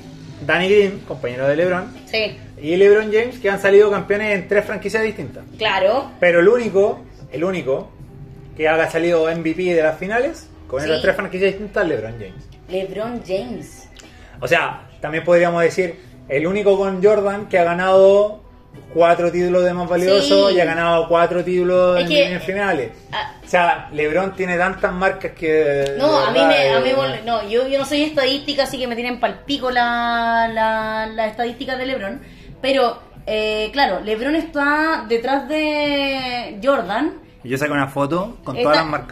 Danny Green, compañero de LeBron.
Sí,
Y LeBron James, que han salido campeones en tres franquicias distintas.
claro.
Pero el único, el único que haga salido MVP de las finales con
Sí.
esas tres franquicias distintas, LeBron James.
LeBron James.
O sea, también podríamos decir el único con Jordan que ha ganado cuatro títulos de más valioso
Sí.
y ha ganado cuatro títulos
Es
en,
que-
en finales.
Ah,
O sea, LeBron tiene tantas marcas que.
No, a mí me, a mí
eh,
me- no, yo, yo no soy estadística, así que me tienen palpico la, la, la estadística de LeBron. Pero, eh, claro, LeBron está detrás de Jordan.
Yo saco una foto con
Está-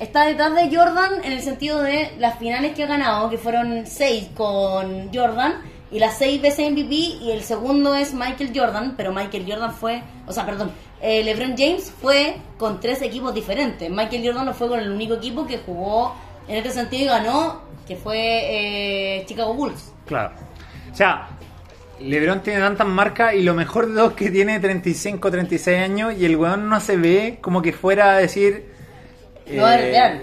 Está detrás de Jordan en el sentido de las finales que ha ganado, que fueron seis con Jordan, y las seis veces MVP, y el segundo es Michael Jordan, pero Michael Jordan fue, o sea, perdón, eh, LeBron James fue con tres equipos diferentes. Michael Jordan no fue con el único equipo que jugó en este sentido y ganó, que fue eh, Chicago Bulls.
Claro. O sea, LeBron tiene tantas marcas y lo mejor de todo es que tiene 35, 36 años y el weón no se ve como que fuera a decir.
No va a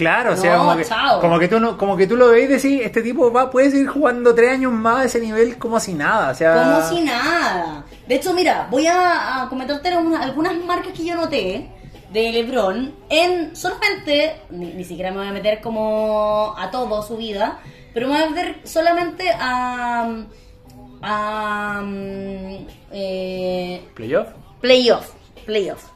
Claro, o sea, como que,
chao.
como que tú no, como que tú lo ves y decís, este tipo va, puede seguir jugando tres años más a ese nivel como si nada, o sea.
Como si nada. De hecho, mira, voy a, a comentarte algunas, algunas marcas que yo noté de LeBron en solamente, ni, ni siquiera me voy a meter como a todo su vida, pero me voy a meter solamente a... a eh,
¿Playoff?
Playoff. Playoff.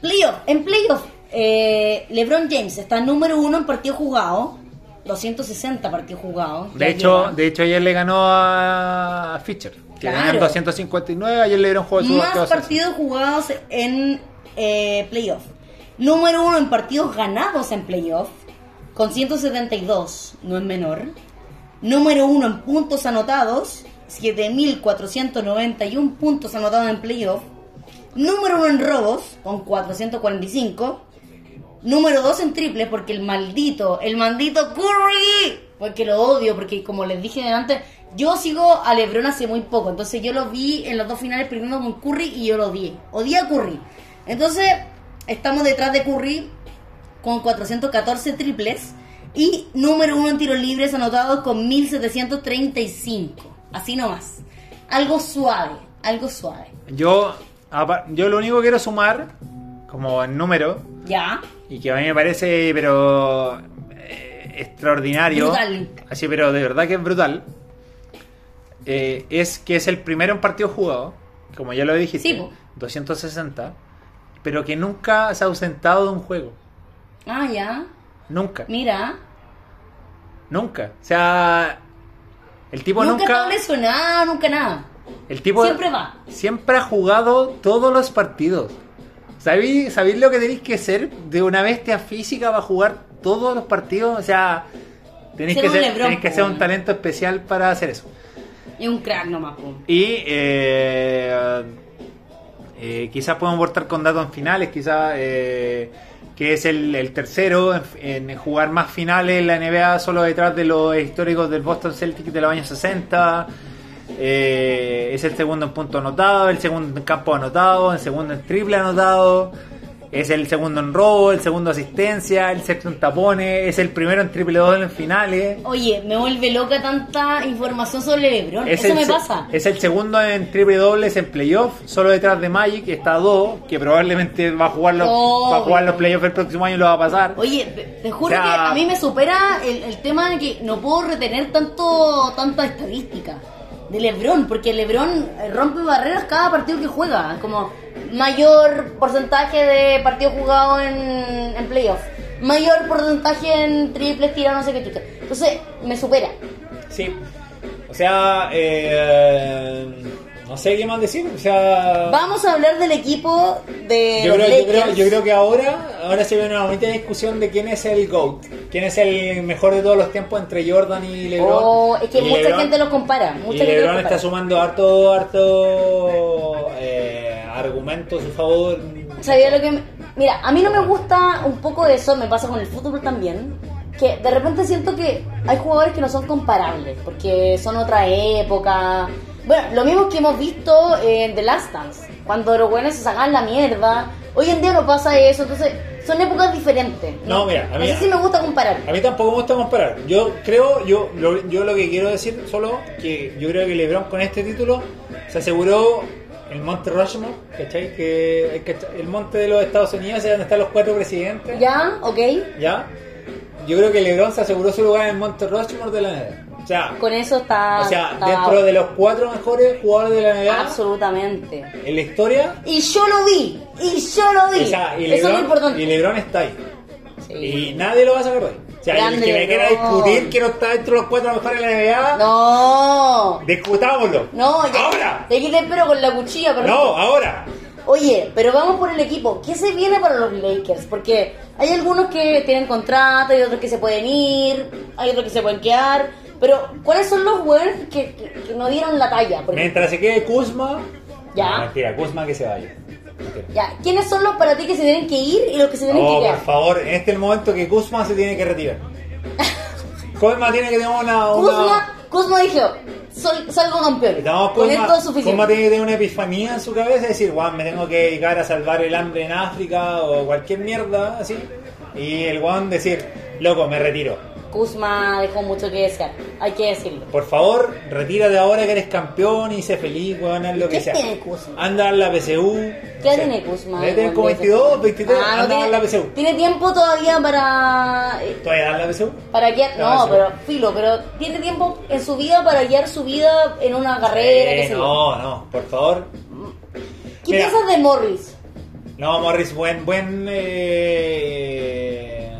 Playoff. En playoff, eh, LeBron James está número uno en partido jugado. 260 partidos jugados.
De hecho,
lleva.
de hecho ayer le ganó a Fischer. Que
Claro.
tenían 259, ayer le dieron juego de
más partidos jugados en eh, playoff. Número uno en partidos ganados en playoff, con 172, no es menor. Número uno en puntos anotados, 7.491 puntos anotados en playoff. Número uno en robos, con 445. Número 2 en triple, porque el maldito, el maldito Curry, porque lo odio, porque como les dije antes, yo sigo a Lebron hace muy poco, entonces yo lo vi en los dos finales perdiendo con Curry y yo lo odié, odié a Curry. Entonces, estamos detrás de Curry con 414 triples y número uno en tiros libres anotados con 1735, así nomás. Algo suave, algo suave.
Yo, yo lo único que quiero sumar, como en número,
¿Ya?
y que a mí me parece, pero eh, extraordinario,
Brutal.
así, pero de verdad que es brutal, eh, es que es el primero en partido jugado, como ya lo dijiste,
Sí, po.
260, pero que nunca se ha ausentado de un juego,
Ah, ya.
nunca,
Mira.
nunca, o sea, el tipo
nunca,
nunca,
está lesionado, nunca nada.
el tipo
Siempre va.
siempre ha jugado todos los partidos. ¿Sabéis, ¿Sabéis lo que tenéis que ser de una bestia física para jugar todos los partidos? O sea, tenéis que ser,
Lebron,
tenéis que
po,
ser un talento especial para hacer eso.
Y un crack nomás.
Y eh, eh, quizás podemos aportar con datos en finales, quizás eh, que es el, el tercero en, en jugar más finales en la NBA, solo detrás de los históricos del Boston Celtics de los años 60. Eh, es el segundo en punto anotado, el segundo en campo anotado, el segundo en triple anotado. Es el segundo en robo, el segundo asistencia, el sexto en tapones, es el primero en triple doble en finales.
Oye, me vuelve loca tanta información sobre LeBron.
Es
Eso me pasa.
Es el segundo en triple dobles en playoff, solo detrás de Magic, está a dos, que probablemente va a jugar los,
Oh,
va a jugar los playoffs el próximo año y lo va a pasar.
Oye, te, te juro
O sea-
que a mí me supera el, el tema de que no puedo retener tanto tanta estadística de LeBron, porque LeBron eh, rompe barreras cada partido que juega, como mayor porcentaje de partidos jugados en, en playoff, mayor porcentaje en triples tirados, no sé qué. Entonces, me supera.
Sí. O sea, eh, no sé qué más decir. O sea,
Vamos a hablar del equipo de
yo creo, yo, creo, yo creo que ahora, ahora se ve una bonita discusión de quién es el GOAT, quién es el mejor de todos los tiempos entre Jordan y LeBron.
Oh, es que
Y
mucha
LeBron-
gente los compara. Mucha
y
gente los
LeBron
compara.
está sumando harto, harto eh, argumentos a su favor.
¿Sabía lo que me- Mira, a mí no me gusta un poco de eso, me pasa con el fútbol también, que de repente siento que hay jugadores que no son comparables, porque son otra época. Bueno, lo mismo que hemos visto en The Last Dance, cuando los buenos se sacan la mierda. Hoy en día no pasa eso, entonces son épocas diferentes.
No, mira, a mí-
si me gusta comparar.
A mí tampoco me gusta comparar. Yo creo, yo lo, yo lo que quiero decir solo, que yo creo que LeBron con este título se aseguró el Monte Rushmore, ¿cachai? Que, el monte de los Estados Unidos es donde están los cuatro presidentes.
¿Ya? ¿Ok?
¿Ya? Yo creo que LeBron se aseguró su lugar en el Monte Rushmore de la NBA. O sea,
Con eso está...
o sea
está-
dentro de los cuatro mejores jugadores de la NBA
Absolutamente.
en la historia,
Y yo lo vi, y yo lo vi.
o sea, y
eso es lo
LeBron,
importante.
y LeBron está ahí.
Sí.
Y nadie lo va a sacar de ahí. O sea, el que me quiera
LeBron.
discutir que no está dentro de los cuatro mejores de la NBA,
No.
discutámoslo.
No, ya.
Ahora.
De aquí te espero con la cuchilla, pero.
No, ahora.
Oye, pero vamos por el equipo. ¿Qué se viene para los Lakers? Porque hay algunos que tienen contrato, hay otros que se pueden ir, hay otros que se pueden quedar. Pero, ¿cuáles son los buenos que, que- que no dieron la talla? Porque,
Mientras se quede Kuzma.
Ya.
No, mentira, Kuzma que se vaya. Mentira.
ya, ¿quiénes son los para ti que se tienen que ir y los que se tienen
Oh,
que
por
quedar?
favor, en este momento que Kuzma se tiene que retirar. Kuzma tiene que tener una. una...
Kuzma, Kuzma dijo, "Sol- salgo campeón.
No,
Con esto es suficiente.
Kuzma tiene que tener una epifanía en su cabeza y decir, Juan, me tengo que dedicar a salvar el hambre en África o cualquier mierda así. Y el Juan decir, loco, me retiro.
Kuzma dejó mucho que desear, hay que decirlo.
Por favor, retírate ahora que eres campeón y sé feliz, weón, haz lo
¿Qué
que sea.
tiene Kuzma?
Anda a la PSU.
¿Qué
O sea,
tiene Kuzma?
Debe tener como
Con
22, 23,
Ah, no
anda a
tiene,
la PSU.
tiene tiempo todavía para eh,
¿Todavía dan la PSU?
para guiar,
No,
no, pero filo, pero tiene tiempo en su vida para guiar su vida en una carrera, qué
Eh, no, no, por favor.
¿Qué
Mira.
piensas de Morris?
No, Morris, buen, buen, eh,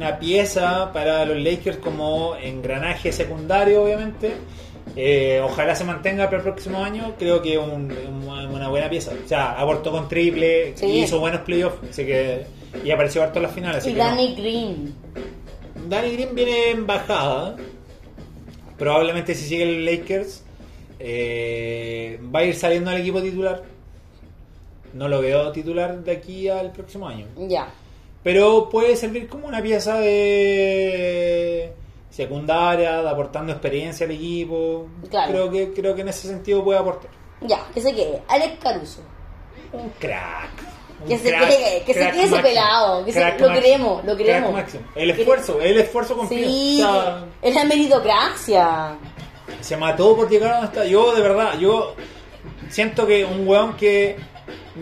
buena pieza para los Lakers como engranaje secundario, obviamente. Eh, ojalá se mantenga para el próximo año. Creo que es un- un- una buena pieza. O sea, aportó con triple,
Sí.
hizo buenos playoffs, así que y apareció harto en las finales.
Y
que no.
Danny Green.
Danny Green viene en bajada. Probablemente si sigue el Lakers eh, va a ir saliendo al equipo titular. No lo veo titular de aquí al próximo año.
Ya.
Pero puede servir como una pieza de secundaria, de aportando experiencia al equipo.
Claro.
Creo que creo que en ese sentido puede aportar.
Ya, que se quede. Alex Caruso.
Un crack. Un
Que se quede, que se quede ese pelado, que se-
Crack
lo queremos, lo queremos.
El esfuerzo, el esfuerzo completo.
Sí,
O sea,
es la meritocracia.
se mató por llegar a donde está. Yo, de verdad, yo siento que un weón que.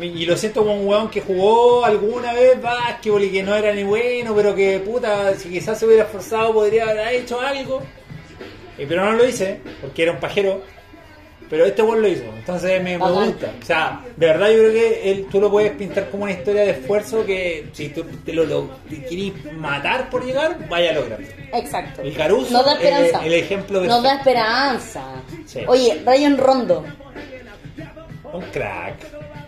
Y lo siento como un weón que jugó alguna vez básquetbol y que no era ni bueno, pero que puta, si quizás se hubiera esforzado podría haber hecho algo. Eh, pero no lo hice, porque era un pajero. Pero este weón lo hizo, entonces me, me gusta. O sea, de verdad yo creo que él, tú lo puedes pintar como una historia de esfuerzo que si tú te lo, lo te quieres matar por llegar, vaya a lograrlo.
Exacto.
El Caruso,
Nos da esperanza.
el- el ejemplo
Nos da esperanza.
Sí.
Oye, Ryan Rondo.
Un crack.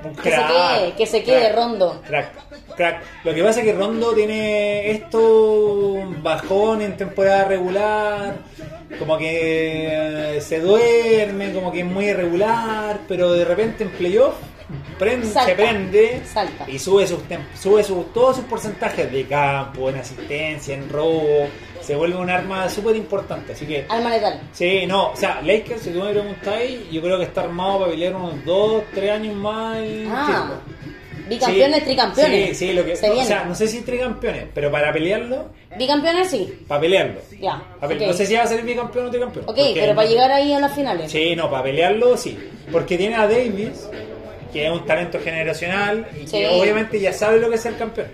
Un
Que se quede, que se quede
Crack.
Rondo.
Crack, crack. Lo que pasa es que Rondo tiene esto bajón en temporada regular, como que eh, se duerme, como que es muy irregular, pero de repente en playoff prende,
Salta.
se prende
Salta.
y sube sus sube sus, todos sus porcentajes de campo, en asistencia, en robo, se vuelve un arma súper importante, así que
Alma letal.
Sí, no, o sea, Lakers, si tú me preguntáis, yo creo que está armado para pelear unos 2, 3 años más. en
Ah, bicampeones,
Sí,
tricampeones.
Sí, sí, lo que.
Se
no, o sea, no sé si tricampeones, pero para pelearlo,
Bicampeones sí.
para pelearlo.
Ya.
No sé si va a ser bicampeón o tricampeón.
Ok, pero para llegar ahí a las finales.
Sí, no, para pelearlo sí. Porque tiene a Davis, que es un talento generacional y
Sí.
que obviamente ya sabe lo que es ser campeón.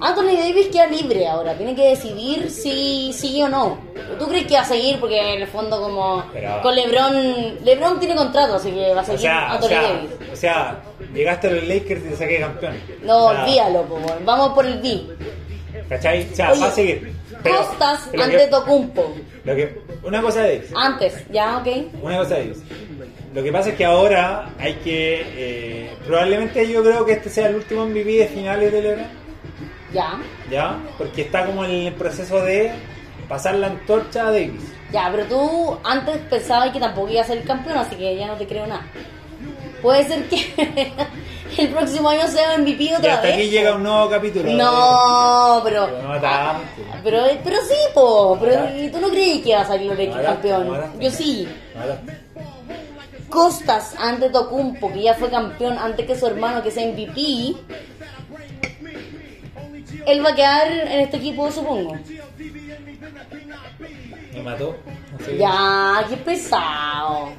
Anthony Davis queda libre ahora, tiene que decidir si sigue o no. ¿Tú crees que va a seguir? Porque en el fondo como
Pero-
con LeBron, LeBron tiene contrato, así que va a
O
seguir
o
Anthony
sea,
Davis.
o sea, llegaste a los Lakers y te saqué campeón.
No,
O sea,
olvídalo, vamos por el B.
¿Cachai? O sea,
Oye,
va a seguir. Pero-
Costas
pero
ante
que-
Tocumpo.
Lo que, una cosa de Davis,
Antes, ya, ok.
una cosa de Davis. Lo que pasa es que ahora hay que. eh, probablemente yo creo que este sea el último MVP de finales de LeBron,
Ya,
¿ya? Porque está como en el proceso de pasar la antorcha a Davis.
ya, pero tú antes pensabas que tampoco iba a ser campeón, así que ya no te creo nada. Puede ser que el próximo año sea MVP
Y
otra
hasta
vez.
aquí llega un nuevo capítulo.
No, pero.
Pero no tanto.
Pero, pero sí, po. Pero ¿y tú no creí que iba a salir los
Ahora-
campeón. Yo sí. Costas ante Tocumpo, que ya fue campeón antes que su hermano, que es MVP. Él va a quedar en este equipo, supongo.
me mató. No sé.
Ya, qué pesado.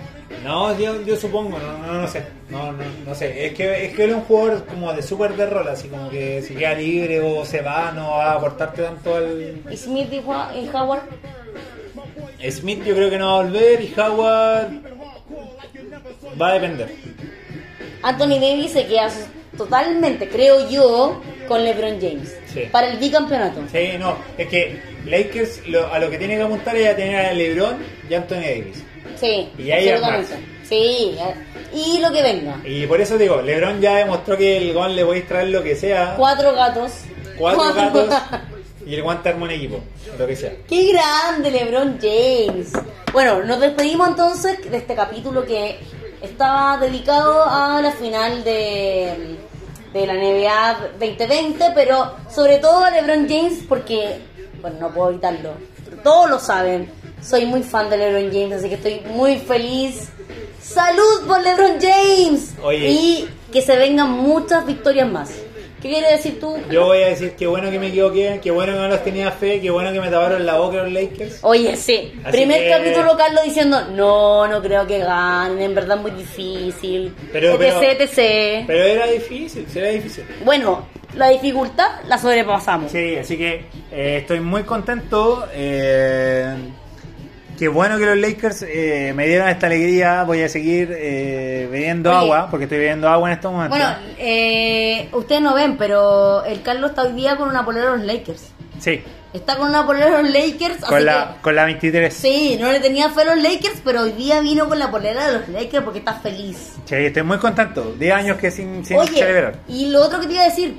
No, yo, yo supongo, no, no, no sé. No, no, no sé. Es que, es que él es un jugador como de súper de rol, así como que si queda libre o se va, no va a aportarte tanto al.
¿Y Smith y Howard?
Smith yo creo que no va a volver y Howard va a depender.
Anthony Davis se queda totalmente, creo yo, con LeBron James.
Sí.
Para el bicampeonato.
Sí, no, es que Lakers lo- a lo que tiene que apuntar es a tener a LeBron y Anthony Davis.
Sí,
Y ahí
absolutamente. Sí, y lo que venga.
Y por eso digo, LeBron ya demostró que el Gon le podéis traer lo que sea,
Cuatro gatos.
cuatro gatos y el guante arma un equipo, lo que sea.
¡Qué grande LeBron James! Bueno, nos despedimos entonces de este capítulo que estaba dedicado a la final de, de la NBA 2020, pero sobre todo a LeBron James porque, bueno, no puedo evitarlo, todos lo saben, soy muy fan de LeBron James, así que estoy muy feliz. ¡Salud por LeBron James!
Oye.
Y que se vengan muchas victorias más. ¿Qué quiere decir tú?
Yo voy a decir que bueno que me equivoqué, que bueno que no los tenía fe, que bueno que me taparon la boca los Lakers.
Oye, sí.
Así
Primer
que-
capítulo Carlos diciendo, no, no creo que ganen, en verdad es muy difícil.
Pero-
etc,
pero-
etc.
Pero era difícil, sí, era difícil.
Bueno, la dificultad la sobrepasamos.
Sí, así que eh, estoy muy contento. eh, Qué bueno que los Lakers eh, me dieron esta alegría. Voy a seguir eh, bebiendo
Oye.
agua, porque estoy bebiendo agua en estos momentos.
Bueno, eh, ustedes no ven, pero el Carlos está hoy día con una polera de los Lakers.
sí,
Está con una polera de los Lakers, así
con la,
que...
con la 23.
Sí, no le tenía fe a los Lakers, pero hoy día vino con la polera de los Lakers porque está feliz.
Sí, estoy muy contento. 10 años que sin, sin
Oye,
celebrar.
y lo otro que te iba a decir,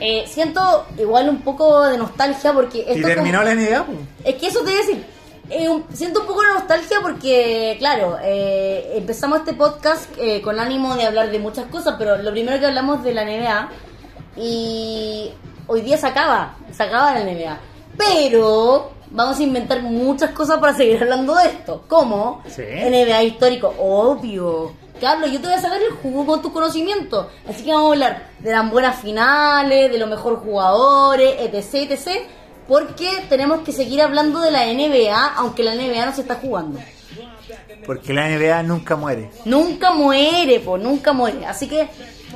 eh, siento igual un poco de nostalgia porque esto
¿Y terminó
como-
la NBA?
Es que eso te iba a decir. Eh, un- siento un poco de nostalgia porque, claro, eh, empezamos este podcast eh, con ánimo de hablar de muchas cosas, pero lo primero que hablamos de la NBA y hoy día se acaba, se acaba la NBA. Pero vamos a inventar muchas cosas para seguir hablando de esto. ¿Cómo?
Sí.
NBA histórico, obvio. Carlos, yo te voy a sacar el jugo con tu conocimiento. Así que vamos a hablar de las buenas finales, de los mejores jugadores, etc, etc. Porque tenemos que seguir hablando de la NBA, aunque la NBA no se está jugando.
Porque la NBA nunca muere.
Nunca muere, pues, nunca muere. Así que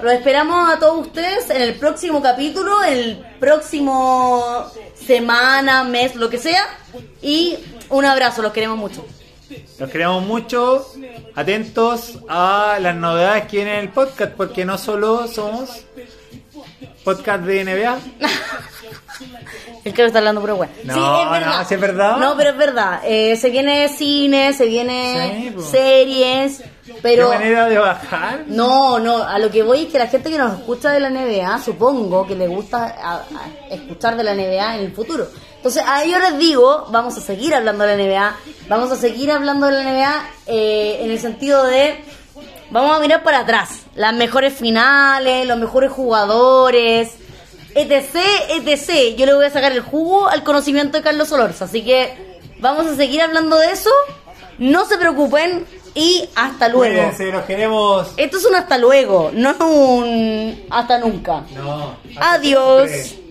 los esperamos a todos ustedes en el próximo capítulo, el próximo semana, mes, lo que sea. Y un abrazo, los queremos mucho.
Los queremos mucho. Atentos a las novedades que vienen en el podcast, porque no solo somos podcast de NBA.
El que está hablando puro bueno.
No,
sí, es verdad.
no, sí es verdad.
No, pero es verdad. Eh, se viene cine, se viene
Sí, pues.
series, pero...
¿Qué manera de bajar?
No, no, a lo que voy es que la gente que nos escucha de la NBA, supongo que le gusta a- a escuchar de la NBA en el futuro. Entonces, a ellos les digo, vamos a seguir hablando de la NBA, vamos a seguir hablando de la NBA eh, en el sentido de, vamos a mirar para atrás, las mejores finales, los mejores jugadores, etc, etc. Yo le voy a sacar el jugo al conocimiento de Carlos Solorza, así que vamos a seguir hablando de eso, no se preocupen y hasta luego.
Cuídense, los queremos.
Esto es un hasta luego, no un hasta nunca.
No. hasta
Adiós.
siempre.